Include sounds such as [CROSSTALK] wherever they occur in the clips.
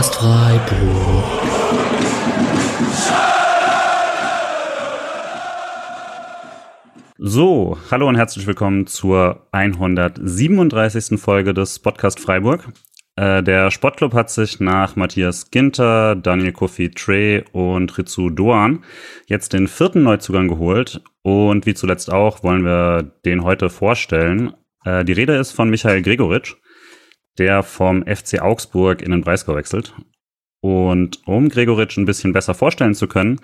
Podcast Freiburg. So, hallo und herzlich willkommen zur 137. Folge des Podcast Freiburg. Äh, der Sportclub hat sich nach Matthias Ginter, Daniel Kofi Trey und Ritsu Doan jetzt den vierten Neuzugang geholt. Und wie zuletzt auch wollen wir den heute vorstellen. Äh, die Rede ist von Michael Gregoritsch, der vom FC Augsburg in den Breisgau wechselt. Und um Gregoritsch ein bisschen besser vorstellen zu können,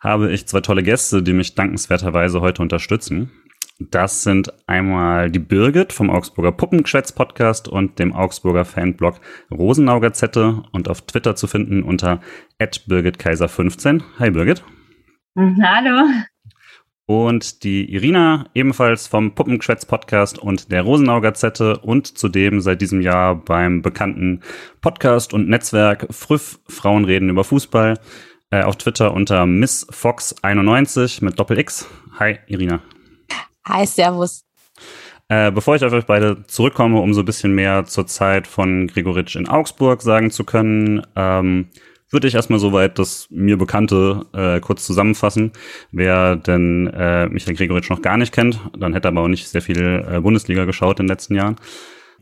habe ich zwei tolle Gäste, die mich dankenswerterweise heute unterstützen. Das sind einmal die Birgit vom Augsburger Puppengeschwätz Podcast und dem Augsburger Fanblog Rosenau Gazette und auf Twitter zu finden unter @birgitkaiser15. Hi Birgit. Hallo. Und die Irina, ebenfalls vom Puppengeschwätz Podcast und der Rosenau Gazette und zudem seit diesem Jahr beim bekannten Podcast und Netzwerk Früff Frauen reden über Fußball äh, auf Twitter unter MissFox91 mit Doppel X. Hi Irina. Hi, Servus. Äh, bevor ich auf euch beide zurückkomme, um so ein bisschen mehr zur Zeit von Gregoritsch in Augsburg sagen zu können, ähm, würde ich erstmal soweit das mir Bekannte äh, kurz zusammenfassen. Wer denn äh, Michael Gregoritsch noch gar nicht kennt, dann hätte er aber auch nicht sehr viel äh, Bundesliga geschaut in den letzten Jahren.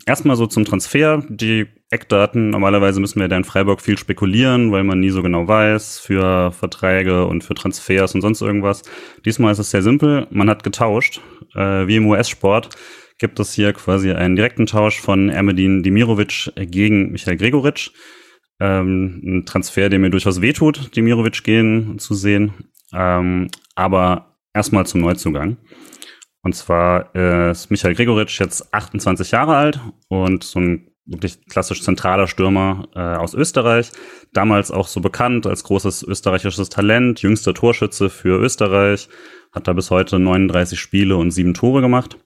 Erstmal so zum Transfer. Die Eckdaten. Normalerweise müssen wir da in Freiburg viel spekulieren, weil man nie so genau weiß für Verträge und für Transfers und sonst irgendwas. Diesmal ist es sehr simpel. Man hat getauscht. Äh, wie im US-Sport gibt es hier quasi einen direkten Tausch von Ermedin Dimirovic gegen Michael Gregoritsch. Ähm, ein Transfer, der mir durchaus wehtut, Dimirovic gehen zu sehen. Ähm, aber erstmal zum Neuzugang. Und zwar ist Michael Gregoritsch jetzt 28 Jahre alt und so ein wirklich klassisch zentraler Stürmer äh, aus Österreich. Damals auch so bekannt als großes österreichisches Talent, jüngster Torschütze für Österreich. Hat da bis heute 39 Spiele und sieben Tore gemacht.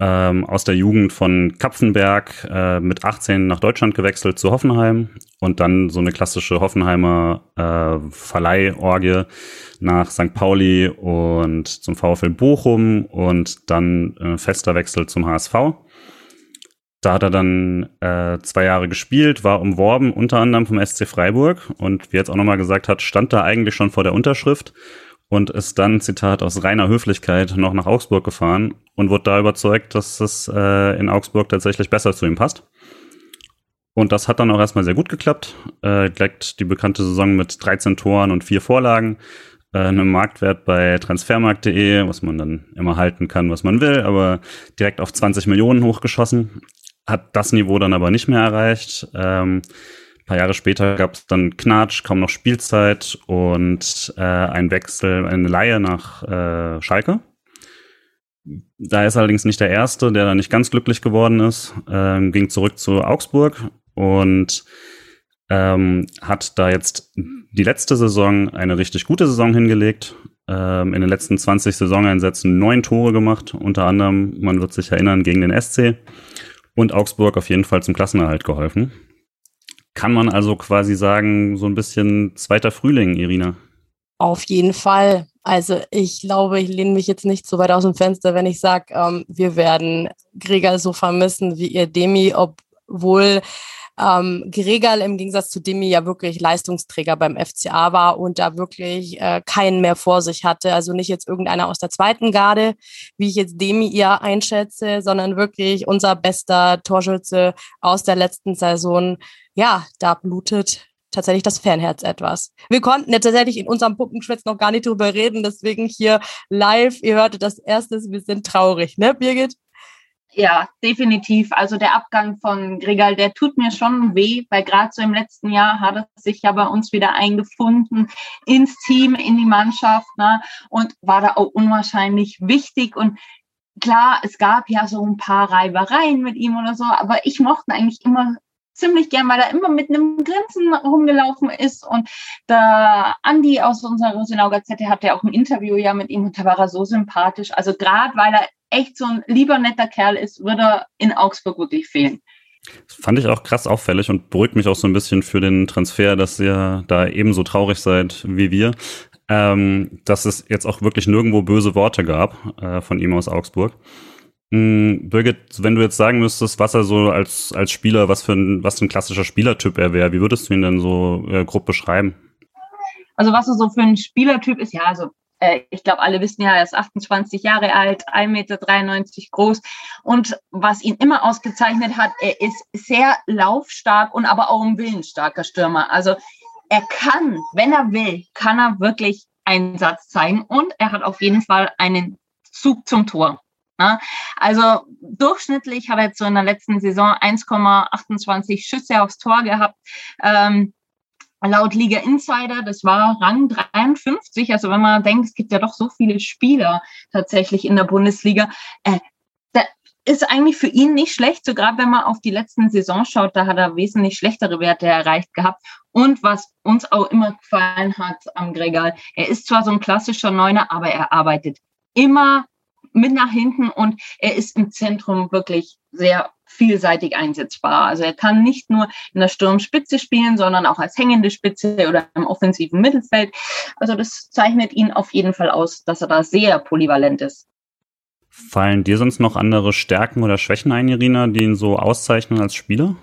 Ähm, aus der Jugend von Kapfenberg äh, mit 18 nach Deutschland gewechselt zu Hoffenheim und dann so eine klassische Hoffenheimer äh, Verleihorgie nach St. Pauli und zum VfL Bochum und dann äh, fester Wechsel zum HSV. Da hat er dann äh, zwei Jahre gespielt, war umworben, unter anderem vom SC Freiburg und wie jetzt auch nochmal gesagt hat, stand da eigentlich schon vor der Unterschrift und ist dann, Zitat, aus reiner Höflichkeit noch nach Augsburg gefahren und wurde da überzeugt, dass es äh, in Augsburg tatsächlich besser zu ihm passt. Und das hat dann auch erstmal sehr gut geklappt. Äh, direkt die bekannte Saison mit 13 Toren und vier Vorlagen. Äh, einem Marktwert bei transfermarkt.de, was man dann immer halten kann, was man will, aber direkt auf 20 Millionen hochgeschossen. Hat das Niveau dann aber nicht mehr erreicht. Ähm, paar Jahre später gab es dann Knatsch, kaum noch Spielzeit und äh, ein Wechsel, eine Laie nach äh, Schalke. Da ist allerdings nicht der Erste, der da nicht ganz glücklich geworden ist. Ähm, ging zurück zu Augsburg und ähm, hat da jetzt die letzte Saison eine richtig gute Saison hingelegt. Ähm, in den letzten 20 Saisoneinsätzen neun Tore gemacht, unter anderem, man wird sich erinnern, gegen den SC und Augsburg auf jeden Fall zum Klassenerhalt geholfen. Kann man also quasi sagen, so ein bisschen zweiter Frühling, Irina? Auf jeden Fall. Also ich glaube, ich lehne mich jetzt nicht so weit aus dem Fenster, wenn ich sage, ähm, wir werden Gregor so vermissen wie ihr Demi, obwohl ähm, Gregal im Gegensatz zu Demi ja wirklich Leistungsträger beim FCA war und da wirklich äh, keinen mehr vor sich hatte. Also nicht jetzt irgendeiner aus der zweiten Garde, wie ich jetzt Demi ihr einschätze, sondern wirklich unser bester Torschütze aus der letzten Saison. Ja, da blutet tatsächlich das Fanherz etwas. Wir konnten ja tatsächlich in unserem Puppenschwätz noch gar nicht drüber reden, deswegen hier live, ihr hörtet das erste, wir sind traurig, ne, Birgit? Ja, definitiv. Also der Abgang von Gregal, der tut mir schon weh, weil gerade so im letzten Jahr hat er sich ja bei uns wieder eingefunden ins Team, in die Mannschaft ne, und war da auch unwahrscheinlich wichtig. Und klar, es gab ja so ein paar Reibereien mit ihm oder so, aber ich mochte eigentlich immer ziemlich gern, weil er immer mit einem Grinsen rumgelaufen ist. Und der Andi aus unserer Rosenau Gazette hatte auch ein Interview ja mit ihm und da war er so sympathisch. Also gerade weil er echt so ein lieber netter Kerl ist, würde er in Augsburg wirklich fehlen. Das fand ich auch krass auffällig und beruhigt mich auch so ein bisschen für den Transfer, dass ihr da ebenso traurig seid wie wir. Ähm, dass es jetzt auch wirklich nirgendwo böse Worte gab äh, von ihm aus Augsburg. Mm, Birgit, wenn du jetzt sagen müsstest, was er so als, als Spieler, was für ein, was für ein klassischer Spielertyp er wäre, wie würdest du ihn denn so äh, grob beschreiben? Also was er so für ein Spielertyp ist, ja, also äh, ich glaube, alle wissen ja, er ist 28 Jahre alt, 1,93 Meter groß. Und was ihn immer ausgezeichnet hat, er ist sehr laufstark und aber auch ein willensstarker Stürmer. Also er kann, wenn er will, kann er wirklich einen Satz zeigen und er hat auf jeden Fall einen Zug zum Tor. Ne? Also durchschnittlich habe er jetzt so in der letzten Saison 1,28 Schüsse aufs Tor gehabt. Ähm, laut Liga Insider, das war Rang 53. Also wenn man denkt, es gibt ja doch so viele Spieler tatsächlich in der Bundesliga, äh, ist eigentlich für ihn nicht schlecht, so gerade wenn man auf die letzten Saison schaut, da hat er wesentlich schlechtere Werte erreicht gehabt. Und was uns auch immer gefallen hat am Gregal, er ist zwar so ein klassischer Neuner, aber er arbeitet immer mit nach hinten und er ist im Zentrum wirklich sehr vielseitig einsetzbar. Also er kann nicht nur in der Sturmspitze spielen, sondern auch als hängende Spitze oder im offensiven Mittelfeld. Also das zeichnet ihn auf jeden Fall aus, dass er da sehr polyvalent ist. Fallen dir sonst noch andere Stärken oder Schwächen ein, Irina, die ihn so auszeichnen als Spieler?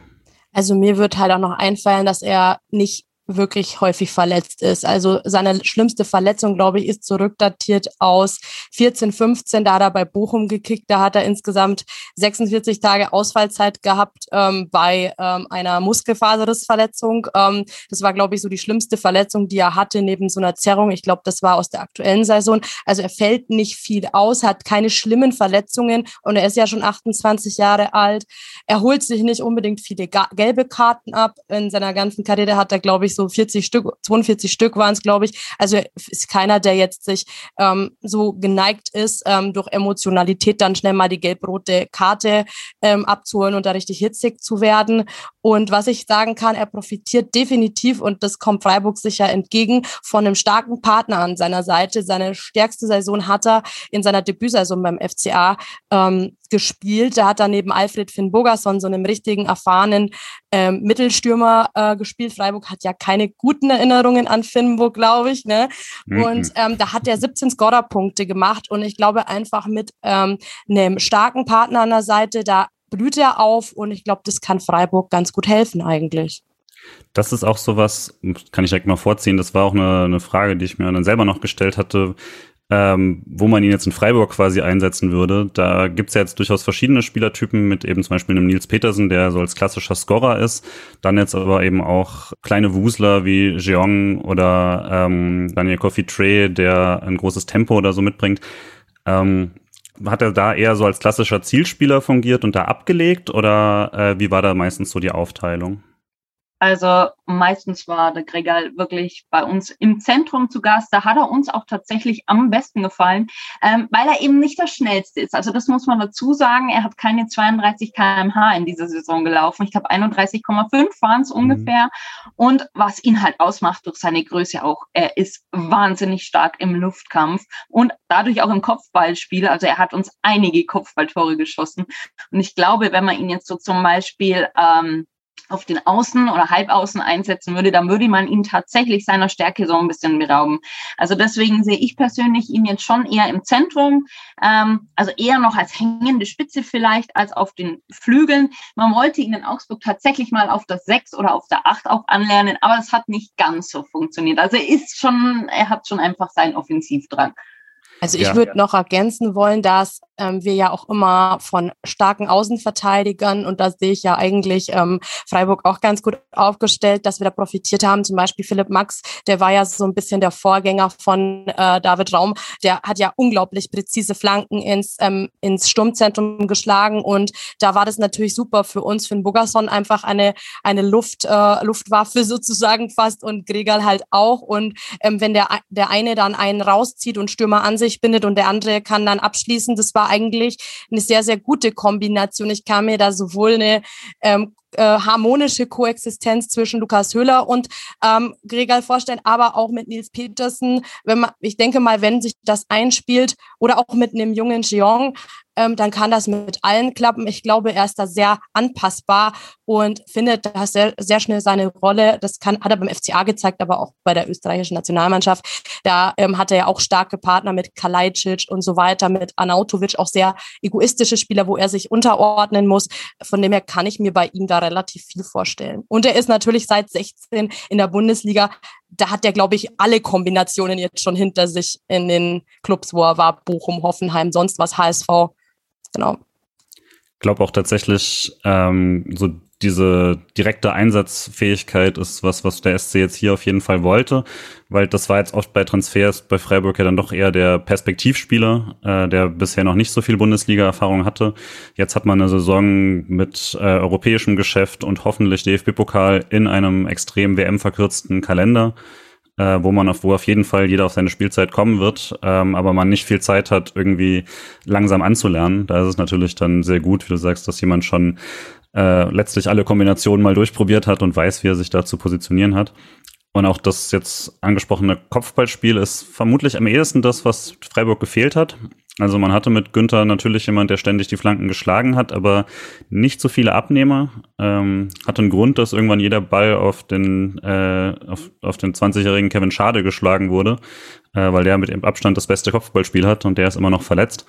Also mir wird halt auch noch einfallen, dass er nicht wirklich häufig verletzt ist. Also seine schlimmste Verletzung, glaube ich, ist zurückdatiert aus 14, 15. Da hat er bei Bochum gekickt. Da hat er insgesamt 46 Tage Ausfallzeit gehabt ähm, bei ähm, einer Muskelfaserrissverletzung. Ähm, das war, glaube ich, so die schlimmste Verletzung, die er hatte neben so einer Zerrung. Ich glaube, das war aus der aktuellen Saison. Also er fällt nicht viel aus, hat keine schlimmen Verletzungen und er ist ja schon 28 Jahre alt. Er holt sich nicht unbedingt viele gelbe Karten ab. In seiner ganzen Karriere hat er, glaube ich, so 40 Stück, 42 Stück waren es, glaube ich. Also ist keiner, der jetzt sich ähm, so geneigt ist, ähm, durch Emotionalität dann schnell mal die gelb-rote Karte ähm, abzuholen und da richtig hitzig zu werden. Und was ich sagen kann, er profitiert definitiv und das kommt Freiburg sicher entgegen von einem starken Partner an seiner Seite. Seine stärkste Saison hat er in seiner Debütsaison beim FCA ähm, gespielt. Da hat er neben Alfred Finn Bogerson, so einem richtigen erfahrenen ähm, Mittelstürmer äh, gespielt. Freiburg hat ja keine guten Erinnerungen an Finnburg, glaube ich. Ne? Mhm. Und ähm, da hat er 17 Scorerpunkte gemacht und ich glaube einfach mit ähm, einem starken Partner an der Seite, da blüht er auf und ich glaube, das kann Freiburg ganz gut helfen eigentlich. Das ist auch sowas, kann ich direkt mal vorziehen, das war auch eine, eine Frage, die ich mir dann selber noch gestellt hatte ähm, wo man ihn jetzt in Freiburg quasi einsetzen würde. Da gibt's ja jetzt durchaus verschiedene Spielertypen mit eben zum Beispiel einem Nils Petersen, der so als klassischer Scorer ist. Dann jetzt aber eben auch kleine Wusler wie Jeong oder ähm, Daniel Coffee Trey, der ein großes Tempo oder so mitbringt. Ähm, hat er da eher so als klassischer Zielspieler fungiert und da abgelegt oder äh, wie war da meistens so die Aufteilung? Also meistens war der Gregal wirklich bei uns im Zentrum zu Gast. Da hat er uns auch tatsächlich am besten gefallen, ähm, weil er eben nicht der schnellste ist. Also das muss man dazu sagen. Er hat keine 32 kmh in dieser Saison gelaufen. Ich glaube 31,5 waren es mhm. ungefähr. Und was ihn halt ausmacht durch seine Größe auch, er ist wahnsinnig stark im Luftkampf und dadurch auch im Kopfballspiel. Also er hat uns einige Kopfballtore geschossen. Und ich glaube, wenn man ihn jetzt so zum Beispiel ähm, auf den Außen oder Halbaußen einsetzen würde, dann würde man ihn tatsächlich seiner Stärke so ein bisschen berauben. Also deswegen sehe ich persönlich ihn jetzt schon eher im Zentrum, ähm, also eher noch als hängende Spitze vielleicht als auf den Flügeln. Man wollte ihn in Augsburg tatsächlich mal auf das Sechs oder auf der Acht auch anlernen, aber es hat nicht ganz so funktioniert. Also er ist schon, er hat schon einfach seinen Offensivdrang. Also ich ja. würde noch ergänzen wollen, dass ähm, wir ja auch immer von starken Außenverteidigern und da sehe ich ja eigentlich ähm, Freiburg auch ganz gut aufgestellt, dass wir da profitiert haben. Zum Beispiel Philipp Max, der war ja so ein bisschen der Vorgänger von äh, David Raum. Der hat ja unglaublich präzise Flanken ins, ähm, ins Sturmzentrum geschlagen und da war das natürlich super für uns, für den Bogerson einfach eine, eine Luft, äh, Luftwaffe sozusagen fast und Gregal halt auch. Und ähm, wenn der, der eine dann einen rauszieht und Stürmer an sich bindet und der andere kann dann abschließen, das war eigentlich eine sehr, sehr gute Kombination. Ich kann mir da sowohl eine ähm, äh, harmonische Koexistenz zwischen Lukas Höhler und ähm, Gregal vorstellen, aber auch mit Nils Petersen. Wenn man, ich denke mal, wenn sich das einspielt oder auch mit einem jungen Jeong, ähm, dann kann das mit allen klappen. Ich glaube, er ist da sehr anpassbar und findet da sehr, sehr schnell seine Rolle. Das kann, hat er beim FCA gezeigt, aber auch bei der österreichischen Nationalmannschaft. Da ähm, hat er ja auch starke Partner mit Kalajdzic und so weiter, mit Anautovic, auch sehr egoistische Spieler, wo er sich unterordnen muss. Von dem her kann ich mir bei ihm da relativ viel vorstellen. Und er ist natürlich seit 16 in der Bundesliga. Da hat er, glaube ich, alle Kombinationen jetzt schon hinter sich in den Clubs, wo er war. Bochum, Hoffenheim, sonst was, HSV genau. Ich glaube auch tatsächlich, ähm, so diese direkte Einsatzfähigkeit ist was, was der SC jetzt hier auf jeden Fall wollte, weil das war jetzt oft bei Transfers bei Freiburg ja dann doch eher der Perspektivspieler, äh, der bisher noch nicht so viel Bundesliga-Erfahrung hatte. Jetzt hat man eine Saison mit äh, europäischem Geschäft und hoffentlich DFB-Pokal in einem extrem WM-verkürzten Kalender äh, wo man auf, wo auf jeden Fall jeder auf seine Spielzeit kommen wird, ähm, aber man nicht viel Zeit hat, irgendwie langsam anzulernen. Da ist es natürlich dann sehr gut, wie du sagst, dass jemand schon äh, letztlich alle Kombinationen mal durchprobiert hat und weiß, wie er sich da zu positionieren hat. Und auch das jetzt angesprochene Kopfballspiel ist vermutlich am ehesten das, was Freiburg gefehlt hat. Also man hatte mit Günther natürlich jemand, der ständig die Flanken geschlagen hat, aber nicht so viele Abnehmer. Ähm, hatte einen Grund, dass irgendwann jeder Ball auf den, äh, auf, auf den 20-jährigen Kevin Schade geschlagen wurde, äh, weil der mit dem Abstand das beste Kopfballspiel hat und der ist immer noch verletzt.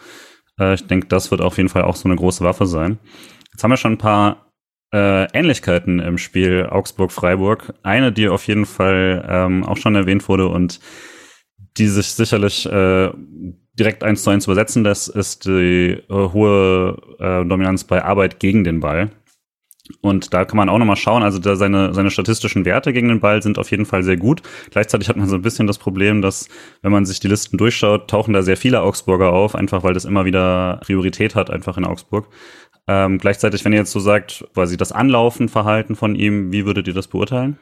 Äh, ich denke, das wird auf jeden Fall auch so eine große Waffe sein. Jetzt haben wir schon ein paar äh, Ähnlichkeiten im Spiel Augsburg-Freiburg. Eine, die auf jeden Fall ähm, auch schon erwähnt wurde und die sich sicherlich äh, direkt eins zu eins übersetzen lässt, ist die äh, hohe äh, Dominanz bei Arbeit gegen den Ball. Und da kann man auch nochmal schauen, also da seine, seine statistischen Werte gegen den Ball sind auf jeden Fall sehr gut. Gleichzeitig hat man so ein bisschen das Problem, dass, wenn man sich die Listen durchschaut, tauchen da sehr viele Augsburger auf, einfach weil das immer wieder Priorität hat, einfach in Augsburg. Ähm, gleichzeitig, wenn ihr jetzt so sagt, quasi das Anlaufen, Verhalten von ihm, wie würdet ihr das beurteilen?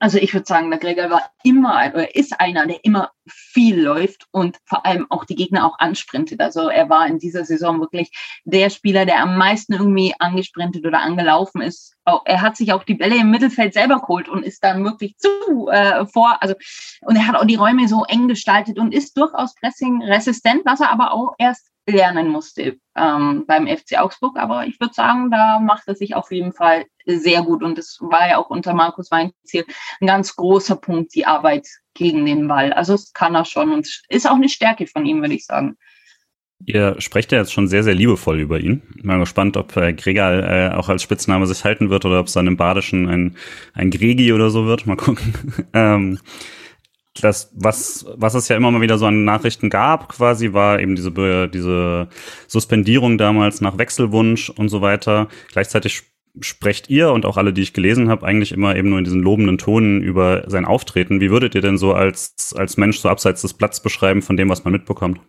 Also ich würde sagen, der Gregor war immer oder ist einer, der immer viel läuft und vor allem auch die Gegner auch ansprintet. Also er war in dieser Saison wirklich der Spieler, der am meisten irgendwie angesprintet oder angelaufen ist. Er hat sich auch die Bälle im Mittelfeld selber geholt und ist dann wirklich zu äh, vor. Also und er hat auch die Räume so eng gestaltet und ist durchaus pressing resistent, was er aber auch erst lernen musste ähm, beim FC Augsburg. Aber ich würde sagen, da macht er sich auf jeden Fall sehr gut. Und das war ja auch unter Markus Weinziel ein ganz großer Punkt, die Arbeit gegen den Ball. Also das kann er schon und ist auch eine Stärke von ihm, würde ich sagen. Ihr sprecht ja jetzt schon sehr, sehr liebevoll über ihn. Mal gespannt, ob äh, Gregal äh, auch als Spitzname sich halten wird oder ob es dann im Badischen ein, ein Gregi oder so wird. Mal gucken. [LAUGHS] ähm, das, was, was es ja immer mal wieder so an Nachrichten gab, quasi, war eben diese, diese Suspendierung damals nach Wechselwunsch und so weiter. Gleichzeitig sprecht ihr und auch alle, die ich gelesen habe, eigentlich immer eben nur in diesen lobenden Tonen über sein Auftreten. Wie würdet ihr denn so als, als Mensch so abseits des Platz beschreiben von dem, was man mitbekommt?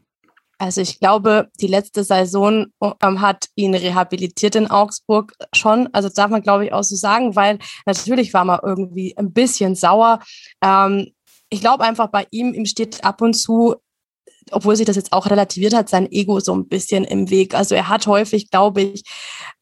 Also ich glaube, die letzte Saison ähm, hat ihn rehabilitiert in Augsburg schon. Also darf man, glaube ich, auch so sagen, weil natürlich war man irgendwie ein bisschen sauer. Ähm, ich glaube einfach bei ihm, ihm steht ab und zu, obwohl sich das jetzt auch relativiert hat, sein Ego so ein bisschen im Weg. Also er hat häufig, glaube ich,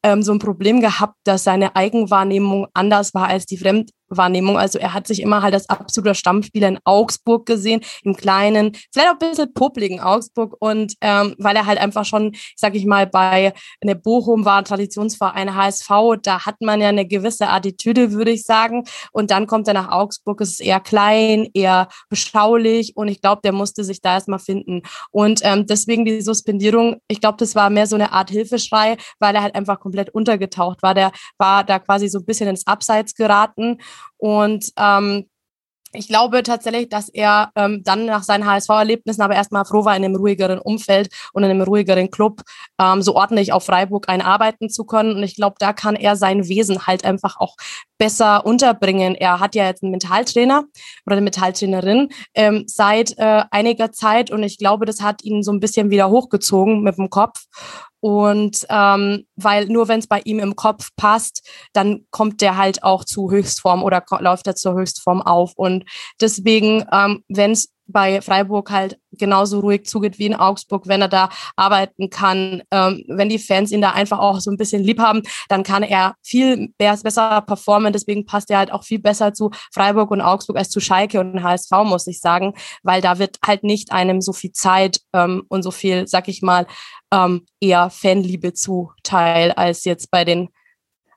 ähm, so ein Problem gehabt, dass seine Eigenwahrnehmung anders war als die Fremd Wahrnehmung. Also er hat sich immer halt als absoluter Stammspieler in Augsburg gesehen, im kleinen, vielleicht auch ein bisschen publiken Augsburg und ähm, weil er halt einfach schon, sag ich mal, bei eine Bochum war Traditionsverein HSV, da hat man ja eine gewisse Attitüde, würde ich sagen. Und dann kommt er nach Augsburg, es ist eher klein, eher beschaulich und ich glaube, der musste sich da erstmal finden. Und ähm, deswegen die Suspendierung, ich glaube, das war mehr so eine Art Hilfeschrei, weil er halt einfach komplett untergetaucht war. Der war da quasi so ein bisschen ins Abseits geraten und ähm, ich glaube tatsächlich, dass er ähm, dann nach seinen HSV-Erlebnissen aber erstmal froh war, in einem ruhigeren Umfeld und in einem ruhigeren Club ähm, so ordentlich auf Freiburg einarbeiten zu können. Und ich glaube, da kann er sein Wesen halt einfach auch besser unterbringen. Er hat ja jetzt einen Mentaltrainer oder eine Mentaltrainerin ähm, seit äh, einiger Zeit und ich glaube, das hat ihn so ein bisschen wieder hochgezogen mit dem Kopf. Und ähm, weil nur wenn es bei ihm im Kopf passt, dann kommt der halt auch zu Höchstform oder läuft er zur Höchstform auf. Und deswegen, ähm, wenn es bei Freiburg halt genauso ruhig zugeht wie in Augsburg, wenn er da arbeiten kann, ähm, wenn die Fans ihn da einfach auch so ein bisschen lieb haben, dann kann er viel besser performen. Deswegen passt er halt auch viel besser zu Freiburg und Augsburg als zu Schalke und HSV, muss ich sagen, weil da wird halt nicht einem so viel Zeit ähm, und so viel, sag ich mal, ähm, eher Fanliebe zuteil als jetzt bei den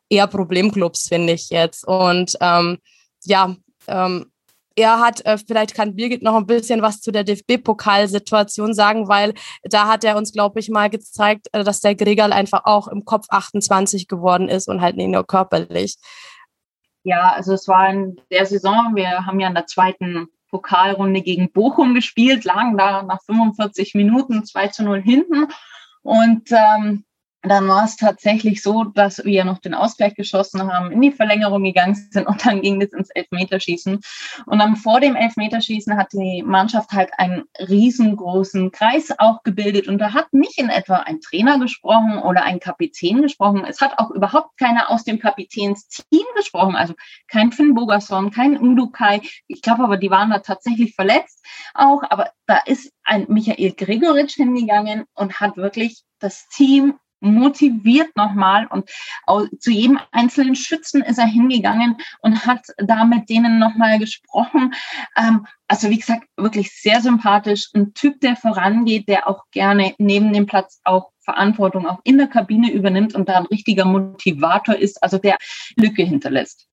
eher Problemclubs, finde ich jetzt. Und ähm, ja, ähm, er hat, äh, vielleicht kann Birgit noch ein bisschen was zu der DFB-Pokalsituation sagen, weil da hat er uns, glaube ich, mal gezeigt, äh, dass der Gregal einfach auch im Kopf 28 geworden ist und halt nicht nur körperlich. Ja, also es war in der Saison, wir haben ja in der zweiten Pokalrunde gegen Bochum gespielt, lagen da nach 45 Minuten 2 zu 0 hinten. Und ähm, dann war es tatsächlich so, dass wir noch den Ausgleich geschossen haben, in die Verlängerung gegangen sind und dann ging es ins Elfmeterschießen. Und dann vor dem Elfmeterschießen hat die Mannschaft halt einen riesengroßen Kreis auch gebildet und da hat nicht in etwa ein Trainer gesprochen oder ein Kapitän gesprochen. Es hat auch überhaupt keiner aus dem Kapitänsteam gesprochen, also kein Finn Bogerson, kein Udukai. Ich glaube aber, die waren da tatsächlich verletzt auch, aber da ist ein Michael Gregoritsch hingegangen und hat wirklich das Team motiviert nochmal und zu jedem einzelnen Schützen ist er hingegangen und hat da mit denen nochmal gesprochen. Ähm, also wie gesagt, wirklich sehr sympathisch, ein Typ, der vorangeht, der auch gerne neben dem Platz auch Verantwortung auch in der Kabine übernimmt und da ein richtiger Motivator ist, also der Lücke hinterlässt.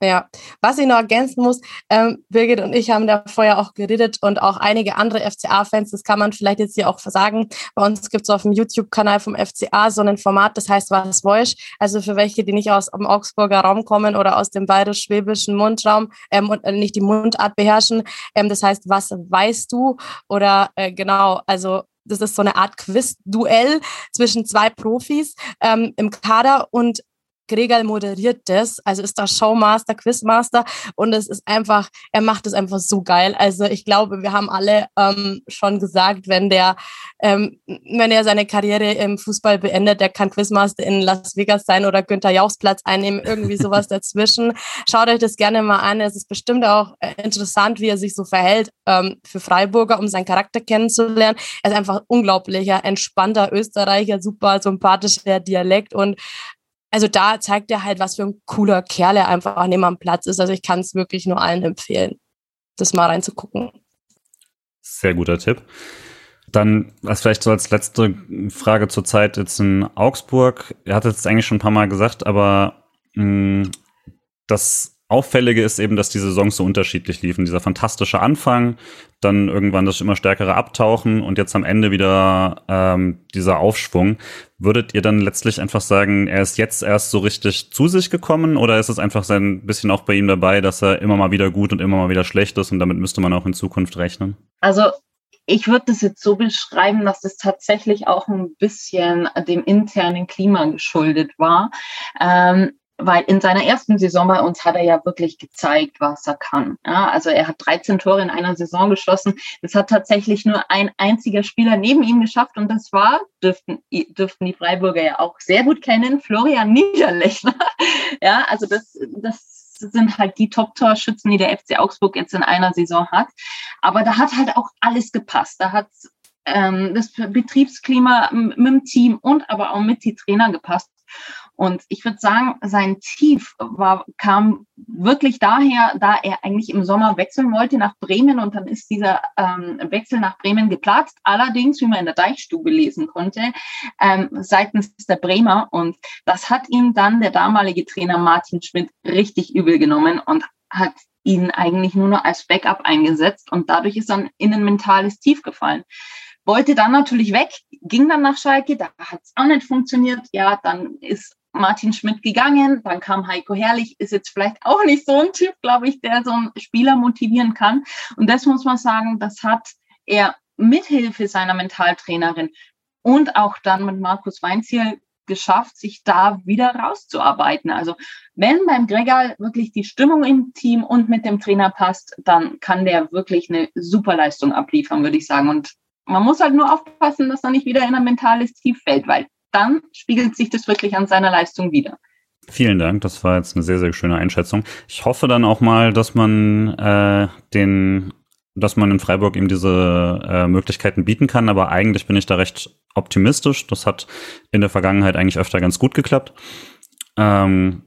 Ja, was ich noch ergänzen muss, ähm, Birgit und ich haben da vorher auch geredet und auch einige andere FCA-Fans, das kann man vielleicht jetzt hier auch sagen. Bei uns gibt es auf dem YouTube-Kanal vom FCA so ein Format, das heißt Was Woisch. Also für welche, die nicht aus dem Augsburger Raum kommen oder aus dem bayerisch-schwäbischen Mundraum ähm, und äh, nicht die Mundart beherrschen. Ähm, das heißt, was weißt du? Oder äh, genau, also das ist so eine Art Quiz-Duell zwischen zwei Profis ähm, im Kader und Gregal moderiert das, also ist da Showmaster, Quizmaster und es ist einfach, er macht es einfach so geil. Also ich glaube, wir haben alle ähm, schon gesagt, wenn der, ähm, wenn er seine Karriere im Fußball beendet, der kann Quizmaster in Las Vegas sein oder Günther Jauchs Platz einnehmen, irgendwie [LAUGHS] sowas dazwischen. Schaut euch das gerne mal an. Es ist bestimmt auch äh, interessant, wie er sich so verhält ähm, für Freiburger, um seinen Charakter kennenzulernen. Er ist einfach unglaublicher, entspannter Österreicher, super sympathischer Dialekt und also da zeigt er halt, was für ein cooler Kerl er einfach neben am Platz ist. Also ich kann es wirklich nur allen empfehlen, das mal reinzugucken. Sehr guter Tipp. Dann, was vielleicht so als letzte Frage zur Zeit jetzt in Augsburg. Er hat es eigentlich schon ein paar Mal gesagt, aber mh, mm, das Auffällige ist eben, dass die Saisons so unterschiedlich liefen. Dieser fantastische Anfang, dann irgendwann das immer stärkere Abtauchen und jetzt am Ende wieder ähm, dieser Aufschwung. Würdet ihr dann letztlich einfach sagen, er ist jetzt erst so richtig zu sich gekommen oder ist es einfach so ein bisschen auch bei ihm dabei, dass er immer mal wieder gut und immer mal wieder schlecht ist und damit müsste man auch in Zukunft rechnen? Also ich würde das jetzt so beschreiben, dass das tatsächlich auch ein bisschen dem internen Klima geschuldet war. Ähm, weil in seiner ersten Saison bei uns hat er ja wirklich gezeigt, was er kann. Ja, also er hat 13 Tore in einer Saison geschossen. Das hat tatsächlich nur ein einziger Spieler neben ihm geschafft und das war, dürften, dürften die Freiburger ja auch sehr gut kennen, Florian Niederlechner. [LAUGHS] Ja, also das, das sind halt die Top-Torschützen, die der FC Augsburg jetzt in einer Saison hat. Aber da hat halt auch alles gepasst. Da hat ähm, das Betriebsklima mit dem Team und aber auch mit die Trainer gepasst. Und ich würde sagen, sein Tief war, kam wirklich daher, da er eigentlich im Sommer wechseln wollte nach Bremen und dann ist dieser ähm, Wechsel nach Bremen geplatzt. Allerdings, wie man in der Deichstube lesen konnte, ähm, seitens der Bremer. Und das hat ihm dann der damalige Trainer Martin Schmidt richtig übel genommen und hat ihn eigentlich nur noch als Backup eingesetzt und dadurch ist dann in ein mentales Tief gefallen wollte dann natürlich weg, ging dann nach Schalke, da hat es auch nicht funktioniert. Ja, dann ist Martin Schmidt gegangen, dann kam Heiko Herrlich, ist jetzt vielleicht auch nicht so ein Typ, glaube ich, der so einen Spieler motivieren kann. Und das muss man sagen, das hat er mithilfe seiner Mentaltrainerin und auch dann mit Markus Weinziel geschafft, sich da wieder rauszuarbeiten. Also wenn beim Gregal wirklich die Stimmung im Team und mit dem Trainer passt, dann kann der wirklich eine super Leistung abliefern, würde ich sagen. Und man muss halt nur aufpassen, dass er nicht wieder in ein mentales Tief fällt, weil dann spiegelt sich das wirklich an seiner Leistung wieder. Vielen Dank, das war jetzt eine sehr, sehr schöne Einschätzung. Ich hoffe dann auch mal, dass man äh, den dass man in Freiburg ihm diese äh, Möglichkeiten bieten kann, aber eigentlich bin ich da recht optimistisch. Das hat in der Vergangenheit eigentlich öfter ganz gut geklappt. Ähm,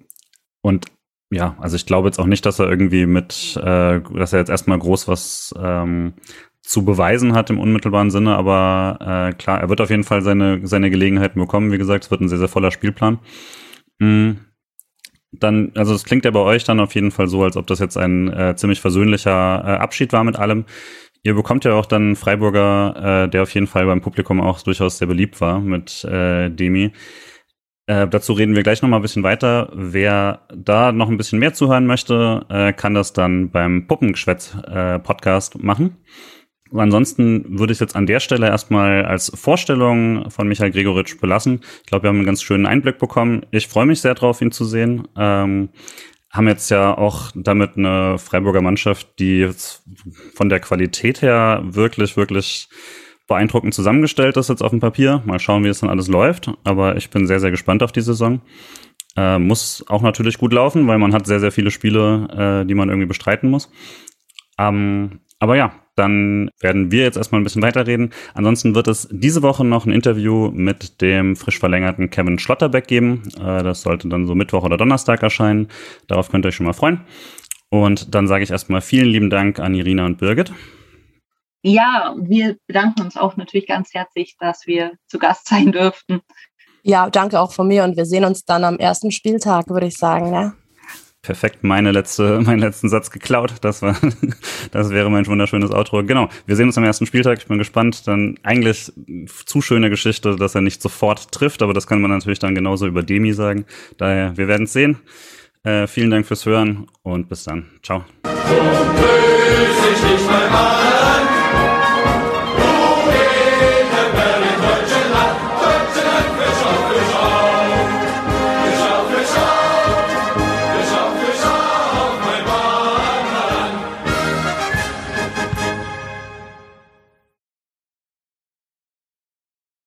und ja, also ich glaube jetzt auch nicht, dass er irgendwie mit, äh, dass er jetzt erstmal groß was ähm, zu beweisen hat im unmittelbaren Sinne, aber äh, klar, er wird auf jeden Fall seine, seine Gelegenheiten bekommen. Wie gesagt, es wird ein sehr, sehr voller Spielplan. Mhm. Dann, also es klingt ja bei euch dann auf jeden Fall so, als ob das jetzt ein äh, ziemlich versöhnlicher äh, Abschied war mit allem. Ihr bekommt ja auch dann Freiburger, äh, der auf jeden Fall beim Publikum auch durchaus sehr beliebt war mit äh, Demi. Äh, dazu reden wir gleich noch mal ein bisschen weiter. Wer da noch ein bisschen mehr zuhören möchte, äh, kann das dann beim Puppengeschwätz-Podcast äh, machen. Ansonsten würde ich jetzt an der Stelle erstmal als Vorstellung von Michael Gregoritsch belassen. Ich glaube, wir haben einen ganz schönen Einblick bekommen. Ich freue mich sehr drauf, ihn zu sehen. Ähm, haben jetzt ja auch damit eine Freiburger Mannschaft, die von der Qualität her wirklich, wirklich beeindruckend zusammengestellt ist jetzt auf dem Papier. Mal schauen, wie es dann alles läuft. Aber ich bin sehr, sehr gespannt auf die Saison. Äh, muss auch natürlich gut laufen, weil man hat sehr, sehr viele Spiele, äh, die man irgendwie bestreiten muss. Ähm, aber ja, dann werden wir jetzt erstmal ein bisschen weiterreden. Ansonsten wird es diese Woche noch ein Interview mit dem frisch verlängerten Kevin Schlotterbeck geben. Äh, das sollte dann so Mittwoch oder Donnerstag erscheinen. Darauf könnt ihr euch schon mal freuen. Und dann sage ich erstmal vielen lieben Dank an Irina und Birgit. Ja, wir bedanken uns auch natürlich ganz herzlich, dass wir zu Gast sein dürften. Ja, danke auch von mir und wir sehen uns dann am ersten Spieltag, würde ich sagen. Ne? Perfekt meine letzte, [LAUGHS] meinen letzten Satz geklaut. Das war, [LAUGHS] das wäre mein wunderschönes Outro. Genau. Wir sehen uns am ersten Spieltag. Ich bin gespannt. Dann eigentlich zu schöne Geschichte, dass er nicht sofort trifft, aber das kann man natürlich dann genauso über Demi sagen. Daher, wir werden es sehen. Äh, vielen Dank fürs Hören und bis dann. Ciao. So